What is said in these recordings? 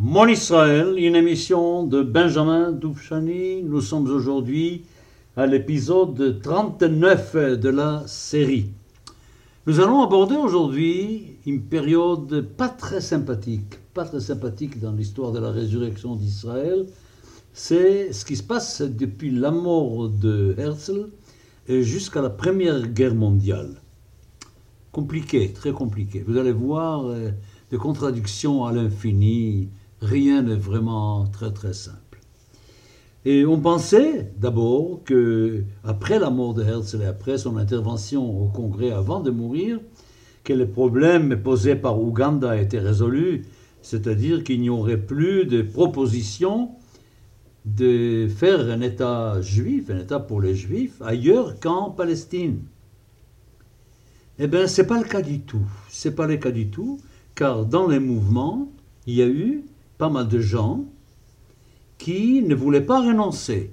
Mon Israël, une émission de Benjamin Doufchani. Nous sommes aujourd'hui à l'épisode 39 de la série. Nous allons aborder aujourd'hui une période pas très sympathique, pas très sympathique dans l'histoire de la résurrection d'Israël. C'est ce qui se passe depuis la mort de Herzl jusqu'à la Première Guerre mondiale. Compliqué, très compliqué. Vous allez voir euh, des contradictions à l'infini, rien n'est vraiment très très simple. Et on pensait d'abord que, après la mort de Herzl et après son intervention au Congrès avant de mourir, que les problèmes posés par Ouganda étaient résolus, c'est-à-dire qu'il n'y aurait plus de proposition de faire un État juif, un État pour les juifs, ailleurs qu'en Palestine. Eh bien, ce n'est pas le cas du tout. Ce n'est pas le cas du tout, car dans les mouvements, il y a eu pas mal de gens qui ne voulaient pas renoncer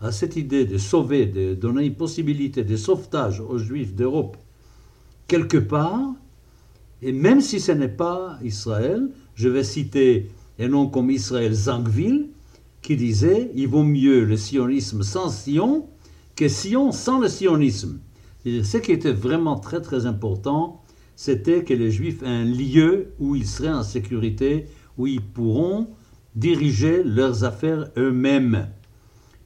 à cette idée de sauver, de donner une possibilité de sauvetage aux Juifs d'Europe quelque part, et même si ce n'est pas Israël, je vais citer un nom comme Israël Zangville, qui disait il vaut mieux le sionisme sans Sion que Sion sans le sionisme. ce qui était vraiment très très important, c'était que les Juifs aient un lieu où ils seraient en sécurité, où ils pourront diriger leurs affaires eux-mêmes.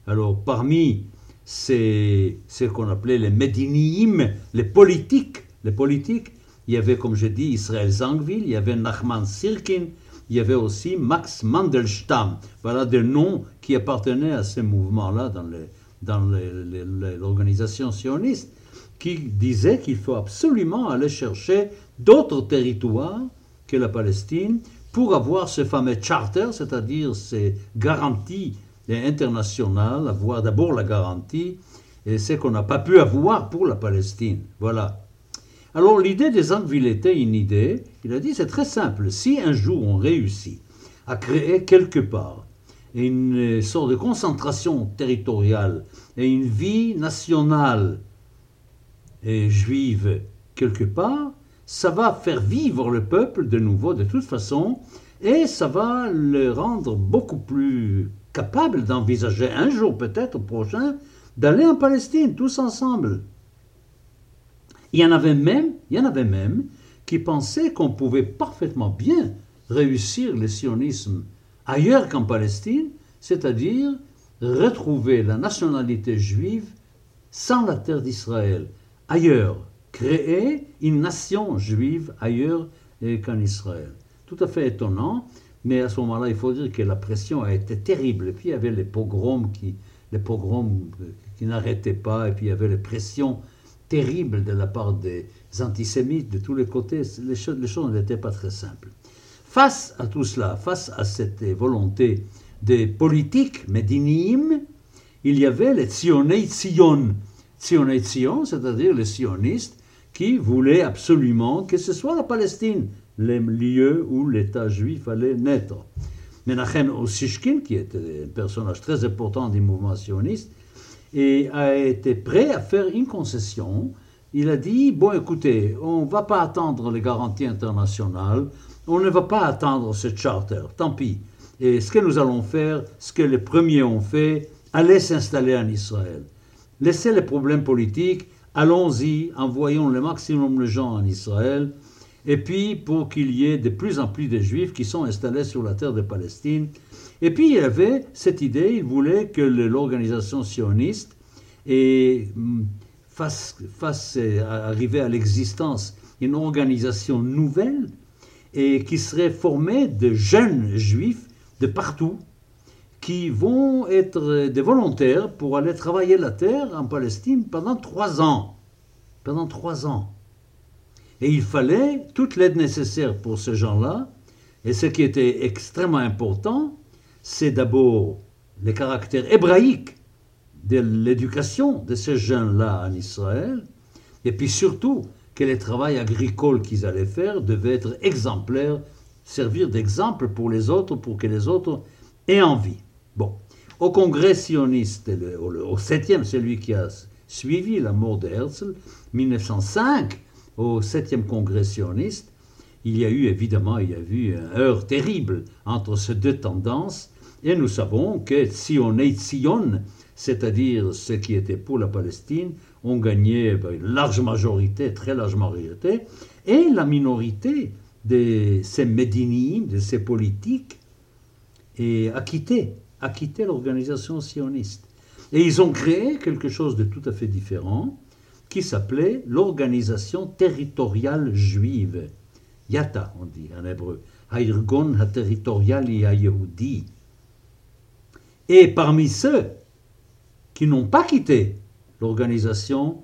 Alors, parmi ce qu'on appelait les Médiniim, les politiques, les politiques, il y avait, comme je dis, Israël Zangville, il y avait Nachman Sirkin, il y avait aussi Max Mandelstam. Voilà des noms qui appartenaient à ces mouvements-là dans, dans l'organisation sioniste, qui disaient qu'il faut absolument aller chercher d'autres territoires que la Palestine pour avoir ce fameux charter, c'est-à-dire ces garanties internationales, avoir d'abord la garantie, et ce qu'on n'a pas pu avoir pour la Palestine. Voilà. Alors l'idée des Anvil était une idée, il a dit c'est très simple, si un jour on réussit à créer quelque part une sorte de concentration territoriale et une vie nationale et juive quelque part, ça va faire vivre le peuple de nouveau de toute façon, et ça va le rendre beaucoup plus capable d'envisager un jour peut-être prochain d'aller en Palestine tous ensemble. Il y en avait même, il y en avait même qui pensaient qu'on pouvait parfaitement bien réussir le sionisme ailleurs qu'en Palestine, c'est-à-dire retrouver la nationalité juive sans la terre d'Israël, ailleurs, créer une nation juive ailleurs qu'en Israël. Tout à fait étonnant, mais à ce moment-là, il faut dire que la pression a été terrible. Et puis il y avait les pogroms qui, les pogroms qui n'arrêtaient pas, et puis il y avait les pressions terribles de la part des antisémites de tous les côtés. Les choses, n'étaient pas très simples. Face à tout cela, face à cette volonté des politiques médinim, il y avait les Tzionei Tzion. Tzionei Tzion, c'est-à-dire les sionistes, qui voulait absolument que ce soit la Palestine, le lieu où l'État juif allait naître. Menachem Ossishkin, qui était un personnage très important du mouvement sioniste, et a été prêt à faire une concession. Il a dit, bon écoutez, on ne va pas attendre les garanties internationales, on ne va pas attendre ce charter, tant pis. Et ce que nous allons faire, ce que les premiers ont fait, aller s'installer en Israël. Laissez les problèmes politiques, allons-y, envoyons le maximum de gens en Israël, et puis pour qu'il y ait de plus en plus de juifs qui sont installés sur la terre de Palestine. Et puis il avait cette idée, il voulait que l'organisation sioniste mm, fasse, fasse arriver à l'existence une organisation nouvelle et qui serait formée de jeunes juifs de partout qui vont être des volontaires pour aller travailler la terre en Palestine pendant trois ans. Pendant trois ans. Et il fallait toute l'aide nécessaire pour ces gens-là. Et ce qui était extrêmement important, c'est d'abord le caractère hébraïque de l'éducation de ces jeunes-là en Israël, et puis surtout que le travail agricole qu'ils allaient faire devait être exemplaire, servir d'exemple pour les autres, pour que les autres aient envie. Au congrès sioniste, au septième, celui qui a suivi la mort de Herzl, 1905, au septième congrès sioniste, il y a eu évidemment, il y a eu un heurt terrible entre ces deux tendances, et nous savons que Sion et Sion, c'est-à-dire ceux qui étaient pour la Palestine, ont gagné ben, une large majorité, très large majorité, et la minorité de ces médinim, de ces politiques, a quitté, a quitté l'organisation sioniste. Et ils ont créé quelque chose de tout à fait différent, qui s'appelait l'organisation territoriale juive. Yata, on dit en hébreu. Haïrgon ha-territoriali ha-yehudi. Et parmi ceux qui n'ont pas quitté l'organisation,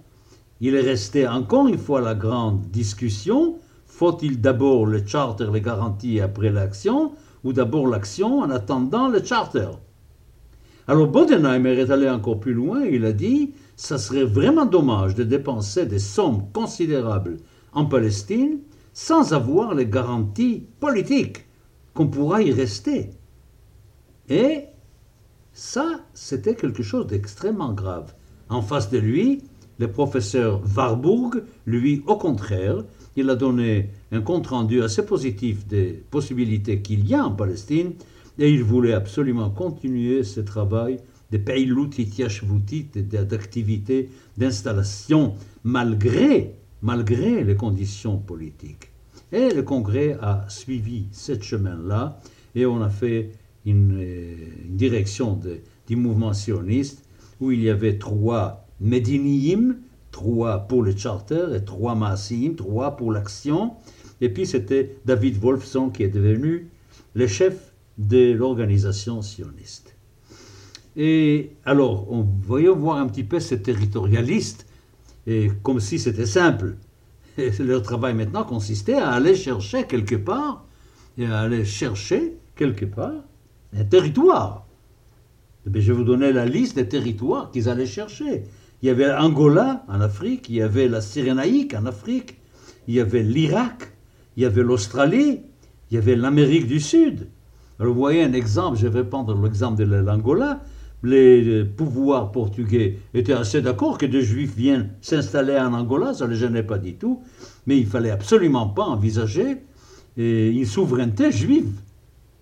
il est resté encore une fois la grande discussion. Faut-il d'abord le charter, les garanties après l'action, ou d'abord l'action en attendant le charter Alors Bodenheimer est allé encore plus loin, il a dit, ça serait vraiment dommage de dépenser des sommes considérables en Palestine sans avoir les garanties politiques qu'on pourra y rester. Et ça, c'était quelque chose d'extrêmement grave. En face de lui, le professeur Warburg, lui, au contraire, il a donné un compte-rendu assez positif des possibilités qu'il y a en Palestine, et il voulait absolument continuer ce travail de peilut d'activités d'installation malgré, malgré les conditions politiques. Et le Congrès a suivi ce chemin-là, et on a fait une, euh, direction du mouvement sioniste où il y avait trois Mediniim, trois pour le charter et trois Maasim, trois pour l'action. Et puis c'était David Wolfson qui est devenu le chef de l'organisation sioniste. Et alors, on voyait voir un petit peu ces territorialistes, et comme si c'était simple. Leur travail maintenant consistait à aller chercher quelque part, et à aller chercher quelque part un territoire. je vais vous donner la liste des territoires qu'ils allaient chercher. Il y avait Angola en Afrique, il y avait la Cyrénaïque en Afrique, il y avait l'Irak, il y avait l'Australie, il y avait l'Amérique du Sud. Vous voyez un exemple, je vais prendre l'exemple de l'Angola. Les pouvoirs portugais étaient assez d'accord que des juifs viennent s'installer en Angola, ça ne les gênait pas du tout, mais il fallait absolument pas envisager une souveraineté juive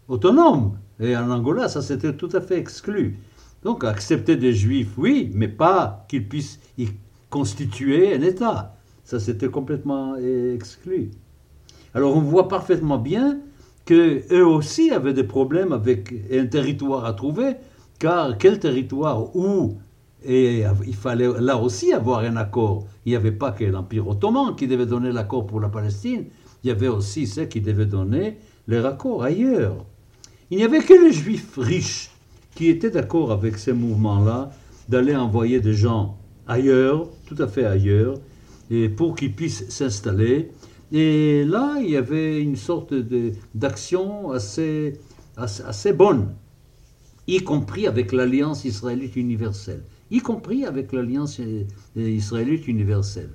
autonome. Et en Angola, ça c'était tout à fait exclu. Donc accepter des juifs, oui, mais pas qu'ils puissent y constituer un État. Ça c'était complètement exclu. Alors on voit parfaitement bien qu'eux aussi avaient des problèmes avec un territoire à trouver, car quel territoire où et il fallait là aussi avoir un accord. Il n'y avait pas que l'Empire ottoman qui devait donner l'accord pour la Palestine, il y avait aussi ceux qui devaient donner les accords ailleurs. Il n'y avait que les juifs riches qui étaient d'accord avec ces mouvements-là d'aller envoyer des gens ailleurs, tout à fait ailleurs, et pour qu'ils puissent s'installer. Et là, il y avait une sorte d'action assez, assez, bonne, y compris avec l'Alliance israélite universelle, y compris avec l'Alliance israélite universelle.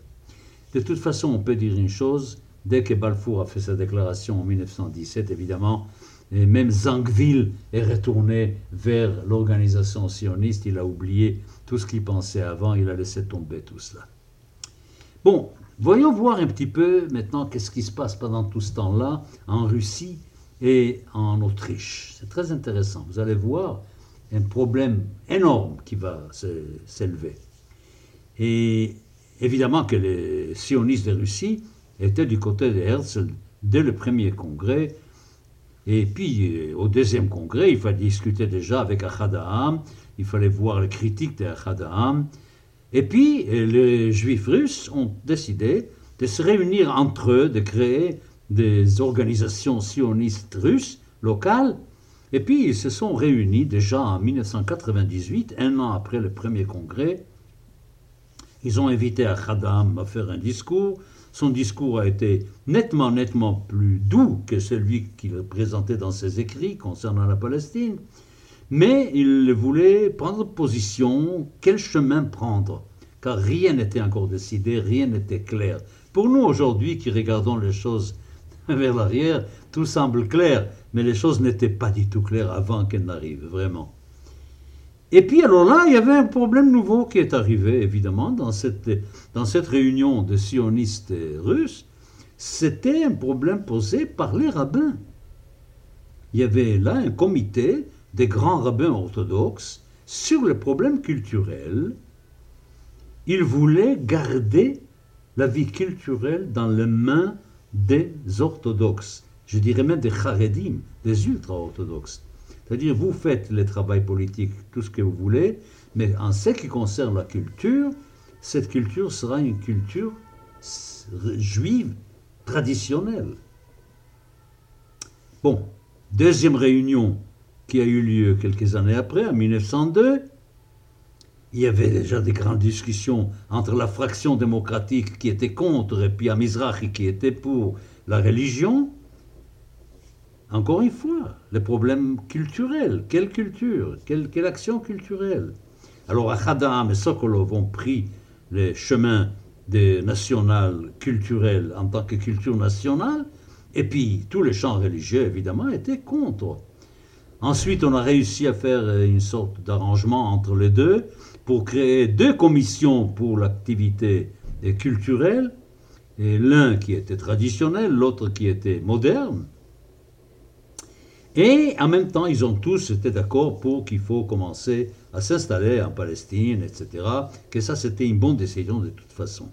De toute façon, on peut dire une chose, dès que Balfour a fait sa déclaration en 1917, évidemment, et même Zangville est retourné vers l'organisation sioniste. Il a oublié tout ce qu'il pensait avant. Il a laissé tomber tout cela. Bon, voyons voir un petit peu maintenant qu'est-ce qui se passe pendant tout ce temps-là en Russie et en Autriche. C'est très intéressant. Vous allez voir un problème énorme qui va s'élever. Et évidemment que les sionistes de Russie étaient du côté de Herzl dès le premier congrès et puis, euh, au deuxième congrès, il fallait discuter déjà avec Achadaam, il fallait voir les critiques d'Achadaam. Et puis, euh, les juifs russes ont décidé de se réunir entre eux, de créer des organisations sionistes russes locales. Et puis, ils se sont réunis déjà en 1998, un an après le premier congrès. Ils ont invité Achadaam à faire un discours. Son discours a été nettement, nettement plus doux que celui qu'il présentait dans ses écrits concernant la Palestine, mais il voulait prendre position, quel chemin prendre, car rien n'était encore décidé, rien n'était clair. Pour nous aujourd'hui qui regardons les choses vers l'arrière, tout semble clair, mais les choses n'étaient pas du tout claires avant qu'elles n'arrivent, vraiment. Et puis alors là, il y avait un problème nouveau qui est arrivé, évidemment, dans cette, dans cette réunion de sionistes russes, c'était un problème posé par les rabbins. Il y avait là un comité des grands rabbins orthodoxes sur le problème culturel. Ils voulaient garder la vie culturelle dans les mains des orthodoxes, je dirais même des charedim, des ultra-orthodoxes. C'est-à-dire, vous faites le travail politique, tout ce que vous voulez, mais en ce qui concerne la culture, cette culture sera une culture juive traditionnelle. Bon, deuxième réunion qui a eu lieu quelques années après, en 1902, il y avait déjà des grandes discussions entre la fraction démocratique qui était contre et puis Amizrahi qui était pour la religion. Encore une fois, les problèmes culturels. Quelle culture quelle, action culturelle? Alors Achadam et Sokolov ont pris le chemin des nationales culturelles en tant que culture nationale, et puis tous les champs religieux, évidemment, étaient contre. Ensuite, on a réussi à faire une sorte d'arrangement entre les deux, pour créer deux commissions pour l'activité culturelle, l'un qui était traditionnel, l'autre qui était moderne. Et en même temps, ils ont tous été d'accord pour qu'il faut commencer à s'installer en Palestine, etc. Que ça, c'était une bonne décision de toute façon.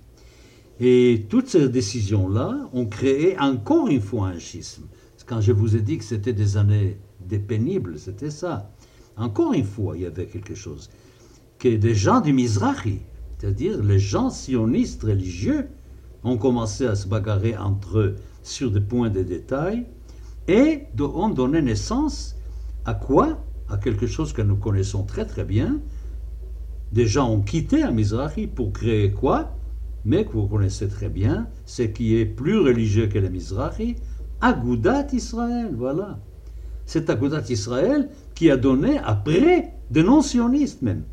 Et toutes ces décisions-là ont créé encore une fois un schisme. Quand je vous ai dit que c'était des années des pénibles, c'était ça. Encore une fois, il y avait quelque chose que des gens du Mizrahi, c'est-à-dire les gens sionistes religieux, ont commencé à se bagarrer entre eux sur des points de détail et ont donné naissance à quoi? À quelque chose que nous connaissons très très bien. Des gens ont quitté Mizrahi pour créer quoi? Mais que vous connaissez très bien, ce qui est plus religieux que le Mizrahi, Agudat Israël, voilà. C'est Agudat Israël qui a donné après des non-sionistes même.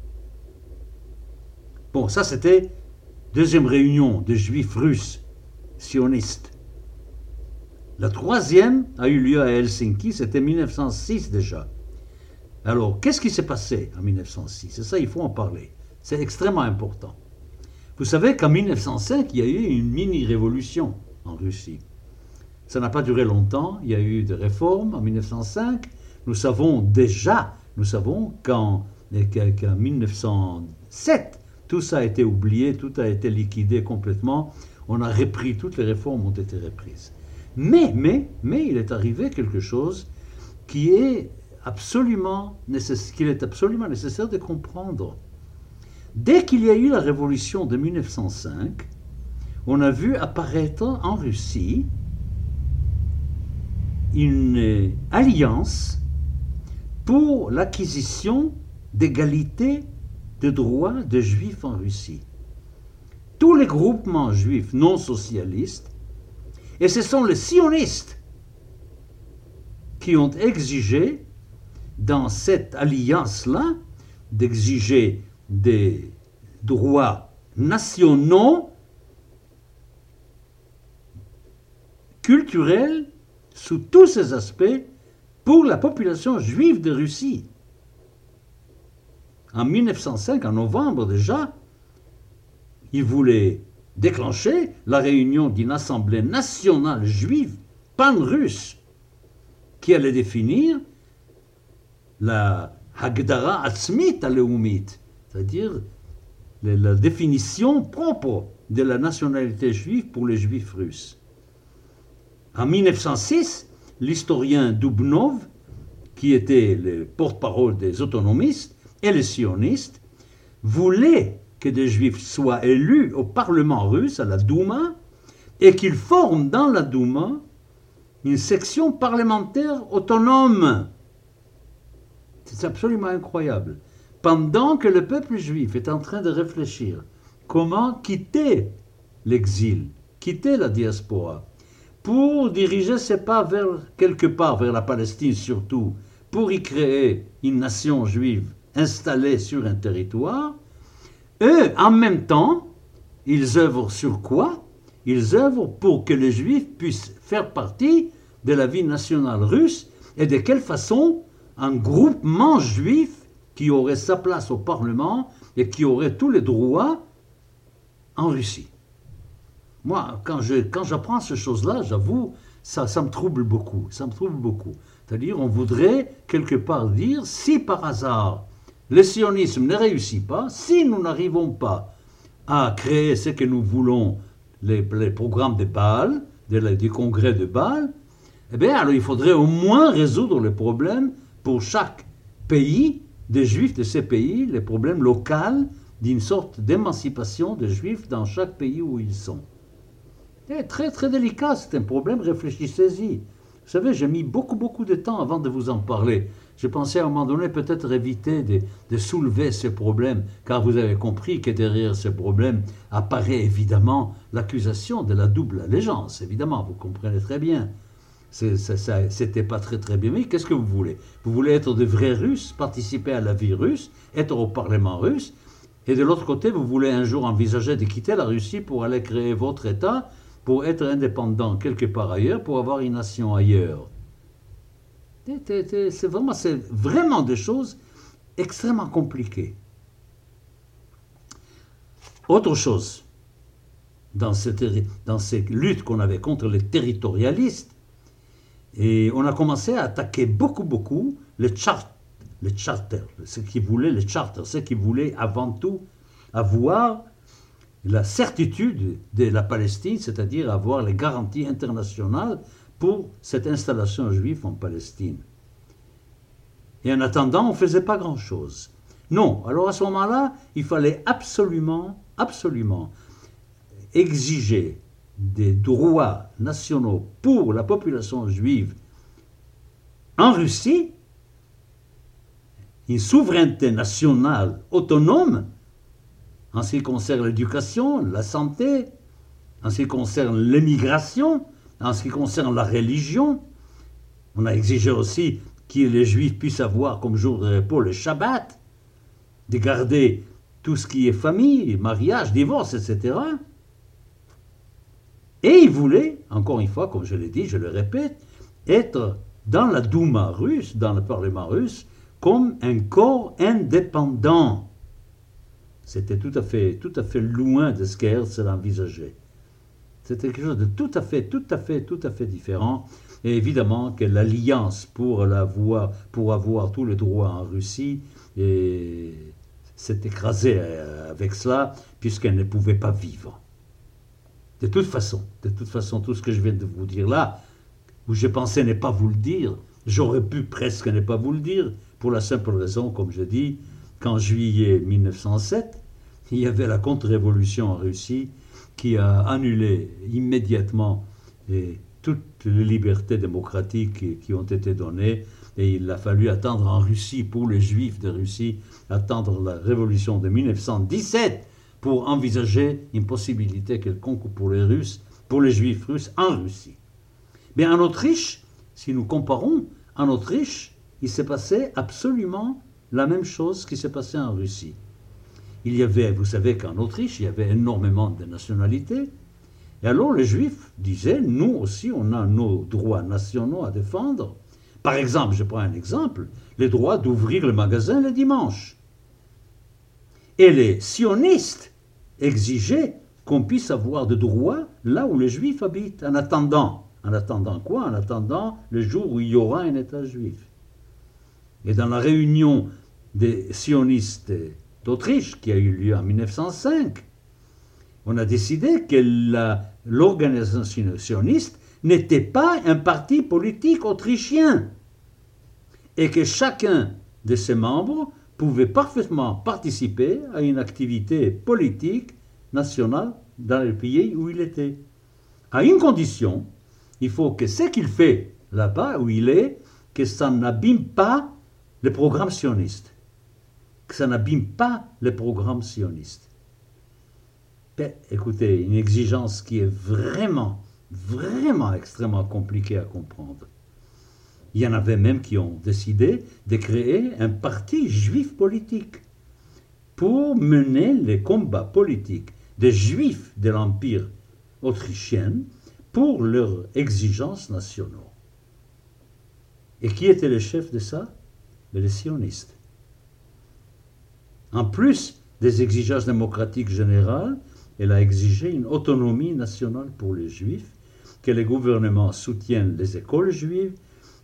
Bon, ça c'était deuxième réunion des juifs russes sionistes. La troisième a eu lieu à Helsinki, c'était 1906 déjà. Alors, qu'est-ce qui s'est passé en 1906 C'est ça, il faut en parler. C'est extrêmement important. Vous savez qu'en 1905, il y a eu une mini-révolution en Russie. Ça n'a pas duré longtemps, il y a eu des réformes en 1905. Nous savons déjà, nous savons qu'en 1907, tout ça a été oublié, tout a été liquidé complètement. On a repris, toutes les réformes ont été reprises. Mais, il est arrivé quelque chose qui est absolument, qu'il est absolument nécessaire de comprendre. Dès qu'il y a eu la révolution de 1905, on a vu apparaître en Russie une alliance pour l'acquisition d'égalité de droits de juifs en Russie. Tous les groupements juifs non socialistes, et ce sont les sionistes qui ont exigé, dans cette alliance-là, d'exiger des droits nationaux, culturels, sous tous ces aspects, pour la population juive de Russie. En 1905, en novembre déjà, il voulait déclencher la réunion d'une assemblée nationale juive pan-russe qui allait définir la Hagdara Atzmit Aleumit, c'est-à-dire la définition propre de la nationalité juive pour les juifs russes. En 1906, l'historien Dubnov, qui était le porte-parole des autonomistes, et les sionistes voulaient que des juifs soient élus au Parlement russe, à la Douma, et qu'ils forment dans la Douma une section parlementaire autonome. C'est absolument incroyable. Pendant que le peuple juif est en train de réfléchir comment quitter l'exil, quitter la diaspora, pour diriger ses pas vers quelque part, vers la Palestine surtout, pour y créer une nation juive installés sur un territoire, eux, en même temps, ils œuvrent sur quoi? Ils œuvrent pour que les Juifs puissent faire partie de la vie nationale russe et de quelle façon un groupement juif qui aurait sa place au Parlement et qui aurait tous les droits en Russie. Moi, quand je, quand j'apprends ces choses-là, j'avoue, ça, ça me trouble beaucoup. Ça me trouble beaucoup. C'est-à-dire, on voudrait quelque part dire, si par hasard le sionisme ne réussit pas, si nous n'arrivons pas à créer ce que nous voulons, les, programmes de Bâle, du congrès de Bâle, eh bien, alors il faudrait au moins résoudre les problèmes pour chaque pays des juifs de ces pays, les problèmes locaux d'une sorte d'émancipation des juifs dans chaque pays où ils sont. C'est très très délicat, c'est un problème, réfléchissez-y. Vous savez, j'ai mis beaucoup beaucoup de temps avant de vous en parler. Je pensais à un moment donné peut-être éviter de, soulever ces problèmes, car vous avez compris que derrière ces problèmes apparaît évidemment l'accusation de la double allégeance, évidemment, vous comprenez très bien. C'était pas très très bien. Mais qu'est-ce que vous voulez? Vous voulez être de vrais Russes, participer à la vie russe, être au Parlement russe, et de l'autre côté, vous voulez un jour envisager de quitter la Russie pour aller créer votre État, pour être indépendant quelque part ailleurs, pour avoir une nation ailleurs? C'est vraiment, vraiment des choses extrêmement compliquées. Autre chose, dans, ces luttes qu'on avait contre les territorialistes, et on a commencé à attaquer beaucoup, beaucoup les, char les charters, ceux qui voulaient les charters, ceux qui voulaient avant tout avoir la certitude de la Palestine, c'est-à-dire avoir les garanties internationales pour cette installation juive en Palestine. Et en attendant, on ne faisait pas grand-chose. Non, alors à ce moment-là, il fallait absolument, absolument exiger des droits nationaux pour la population juive en Russie, une souveraineté nationale autonome en ce qui concerne l'éducation, la santé, en ce qui concerne l'émigration, en ce qui concerne la religion. On a exigé aussi que les juifs puissent avoir comme jour de repos le Shabbat, de garder tout ce qui est famille, mariage, divorce, etc. Et il voulait, encore une fois, comme je l'ai dit, je le répète, être dans la Douma russe, dans le Parlement russe, comme un corps indépendant. C'était tout à fait, tout à fait loin de ce qu'Herzl envisageait. C'était quelque chose de tout à fait, tout à fait, tout à fait différent. Et évidemment que l'alliance pour, avoir, pour avoir tous les droits en Russie s'est écrasée euh, avec cela, puisqu'elle ne pouvait pas vivre. De toute façon, de toute façon, tout ce que je viens de vous dire là, où je pensais ne pas vous le dire, j'aurais pu presque ne pas vous le dire, pour la simple raison, comme je dis, qu'en juillet 1907, il y avait la contre-révolution en Russie qui a annulé immédiatement toutes les libertés démocratiques qui ont été données. Et il a fallu attendre en Russie, pour les juifs de Russie, attendre la révolution de 1917 pour envisager une possibilité quelconque pour les Russes, pour les Juifs russes en Russie. Mais en Autriche, si nous comparons, en Autriche, il s'est passé absolument la même chose qui s'est passé en Russie. Il y avait, vous savez qu'en Autriche, il y avait énormément de nationalités. Et alors les Juifs disaient, nous aussi, on a nos droits nationaux à défendre. Par exemple, je prends un exemple, les droits d'ouvrir le magasin le dimanche. Et les sionistes exigeaient qu'on puisse avoir de droits là où les juifs habitent, en attendant. En attendant quoi? En attendant le jour où il y aura un État juif. Et dans la réunion des sionistes d'Autriche, qui a eu lieu en 1905, on a décidé que l'organisation sioniste n'était pas un parti politique autrichien et que chacun de ses membres pouvait parfaitement participer à une activité politique nationale dans le pays où il était. À une condition, il faut que ce qu'il fait là-bas où il est, que ça n'abîme pas le programme sioniste. Que ça n'abîme pas le programme sioniste. Écoutez, une exigence qui est vraiment, vraiment extrêmement compliquée à comprendre. Il y en avait même qui ont décidé de créer un parti juif politique pour mener les combats politiques des juifs de l'Empire autrichien pour leurs exigences nationales. Et qui était le chef de ça? Les sionistes. En plus des exigences démocratiques générales, elle a exigé une autonomie nationale pour les juifs, que les gouvernements soutiennent les écoles juives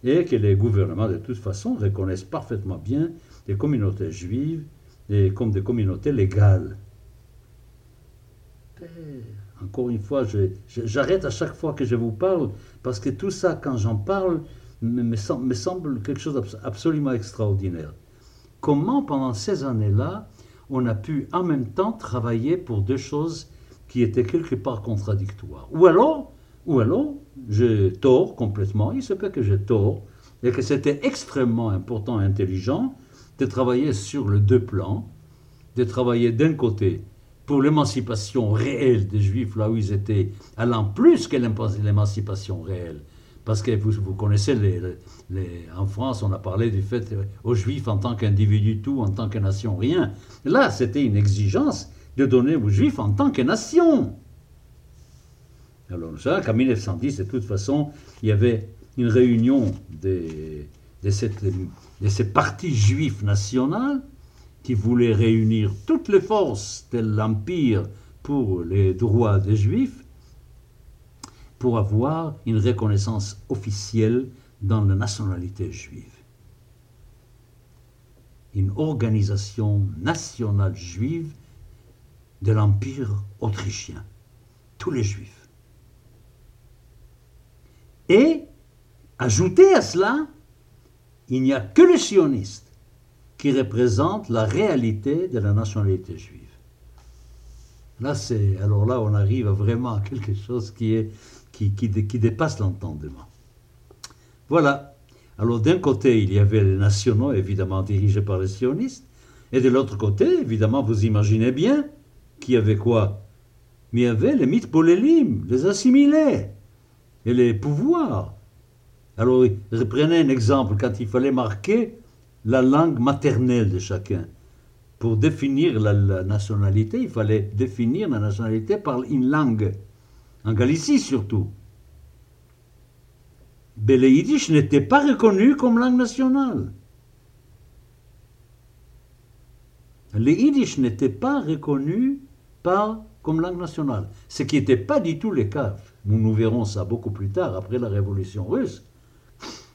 et que les gouvernements de toute façon reconnaissent parfaitement bien les communautés juives comme des communautés légales. Encore une fois, j'arrête à chaque fois que je vous parle, parce que tout ça, quand j'en parle, me, semble, quelque chose d'absolument extraordinaire. Comment, pendant ces années-là, on a pu en même temps travailler pour deux choses qui étaient quelque part contradictoires Ou alors, ou alors, j'ai tort complètement, il se peut que j'ai tort, et que c'était extrêmement important et intelligent de travailler sur le deux plans, de travailler d'un côté pour l'émancipation réelle des Juifs, là où ils étaient, allant plus que l'émancipation réelle. Parce que vous, vous connaissez, les, les, en France, on a parlé du fait euh, aux Juifs en tant qu'individu tout, en tant que nation rien. Là, c'était une exigence de donner aux Juifs en tant que nation. Alors, savons qu'en 1910, de toute façon, il y avait une réunion de ces partis juifs nationaux qui voulaient réunir toutes les forces de l'Empire pour les droits des Juifs, pour avoir une reconnaissance officielle dans la nationalité juive. Une organisation nationale juive de l'Empire autrichien. Tous les Juifs. Et, ajouté à cela, il n'y a que les sionistes qui représentent la réalité de la nationalité juive. Là, c'est, alors là, on arrive vraiment à quelque chose qui, est, qui, qui, dépasse l'entendement. Voilà. Alors d'un côté, il y avait les nationaux, évidemment dirigés par les sionistes, et de l'autre côté, évidemment, vous imaginez bien qu'il y avait quoi Mais il y avait les mythes polélim, les assimilés, et les pouvoirs. Alors, prenez un exemple, quand il fallait marquer la langue maternelle de chacun. Pour définir la, nationalité, il fallait définir la nationalité par une langue, en Galicie surtout. Mais le yiddish n'était pas reconnu comme langue nationale. Le yiddish n'était pas reconnu pas comme langue nationale, ce qui n'était pas du tout le cas. Nous, nous verrons ça beaucoup plus tard, après la révolution russe.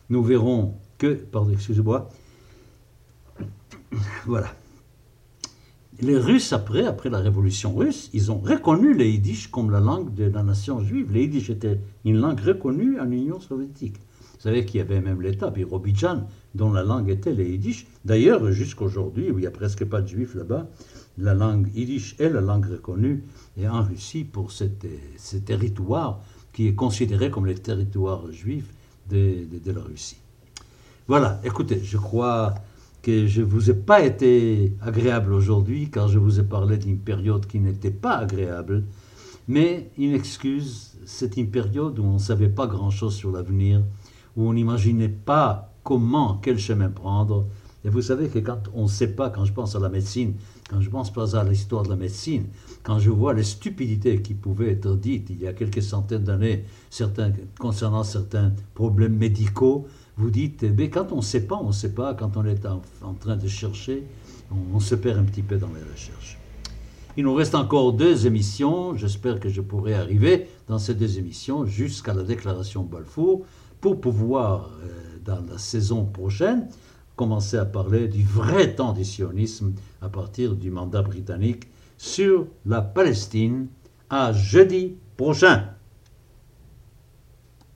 Nous verrons que, pardon, excusez-moi, voilà. Les Russes, après, après la révolution russe, ils ont reconnu le yiddish comme la langue de la nation juive. Le yiddish était une langue reconnue en Union soviétique. Vous savez qu'il y avait même l'État, Birobidjan, dont la langue était le yiddish. D'ailleurs, jusqu'aujourd'hui, où il n'y a presque pas de juifs là-bas, la langue yiddish est la langue reconnue et en Russie pour ce territoire qui est considéré comme le territoire juif de, de la Russie. Voilà, écoutez, je crois que je ne vous ai pas été agréable aujourd'hui, car je vous ai parlé d'une période qui n'était pas agréable, mais une excuse, c'est une période où on ne savait pas grand-chose sur l'avenir, où on n'imaginait pas comment, quel chemin prendre. Et vous savez que quand on ne sait pas, quand je pense à la médecine, quand je pense pas à l'histoire de la médecine, quand je vois les stupidités qui pouvaient être dites il y a quelques centaines d'années concernant certains problèmes médicaux, vous dites, mais quand on ne sait pas, on ne sait pas. Quand on est en, train de chercher, on, se perd un petit peu dans les recherches. Il nous reste encore deux émissions. J'espère que je pourrai arriver dans ces deux émissions jusqu'à la déclaration Balfour pour pouvoir, euh, dans la saison prochaine, commencer à parler du vrai temps du sionisme à partir du mandat britannique sur la Palestine à jeudi prochain.